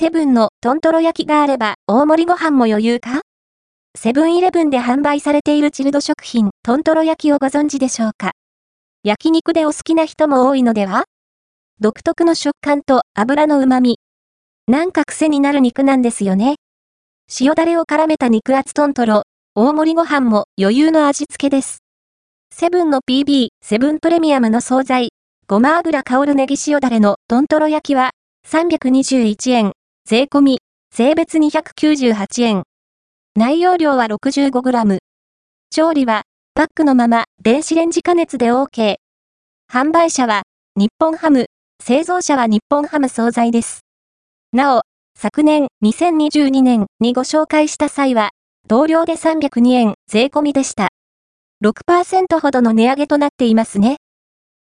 セブンのトントロ焼きがあれば大盛りご飯も余裕か？セブンイレブンで販売されているチルド食品トントロ焼きをご存知でしょうか？焼肉でお好きな人も多いのでは？独特の食感と油の旨味。なんか癖になる肉なんですよね。塩だれを絡めた肉厚トントロ、大盛りご飯も余裕の味付けです。セブンの PB、セブンプレミアムの惣菜、ごま油香るネギ塩だれのトントロ焼きは321円、税込み、税別298円。内容量は 65g。調理は、パックのまま電子レンジ加熱で OK。販売者は、日本ハム、製造者は日本ハム惣菜です。なお、昨年2022年にご紹介した際は、同量で302円税込みでした。6%ほどの値上げとなっていますね。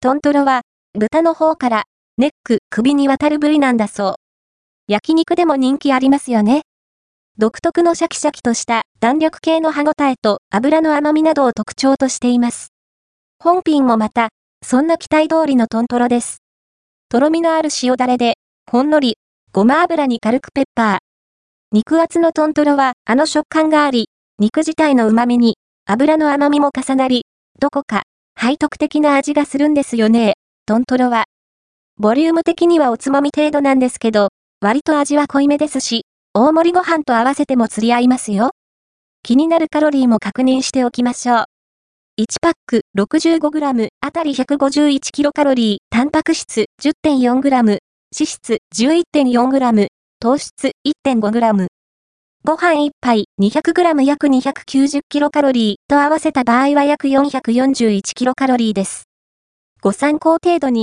トントロは、豚の方から、ネック、首に渡る部位なんだそう。焼肉でも人気ありますよね。独特のシャキシャキとした弾力系の歯ごたえと油の甘みなどを特徴としています。本品もまた、そんな期待通りのトントロです。とろみのある塩だれで、ほんのり、ごま油に軽くペッパー。肉厚のトントロはあの食感があり、肉自体の旨味に、油の甘みも重なり、どこか、背徳的な味がするんですよね、トントロは。ボリューム的にはおつまみ程度なんですけど、割と味は濃いめですし、大盛りご飯と合わせても釣り合いますよ。気になるカロリーも確認しておきましょう。1パック 65g あたり 151kcal、タンパク質 10.4g、脂質 11.4g、糖質 1.5g。ご飯1杯 200g 約 290kcal と合わせた場合は約 441kcal です。ご参考程度に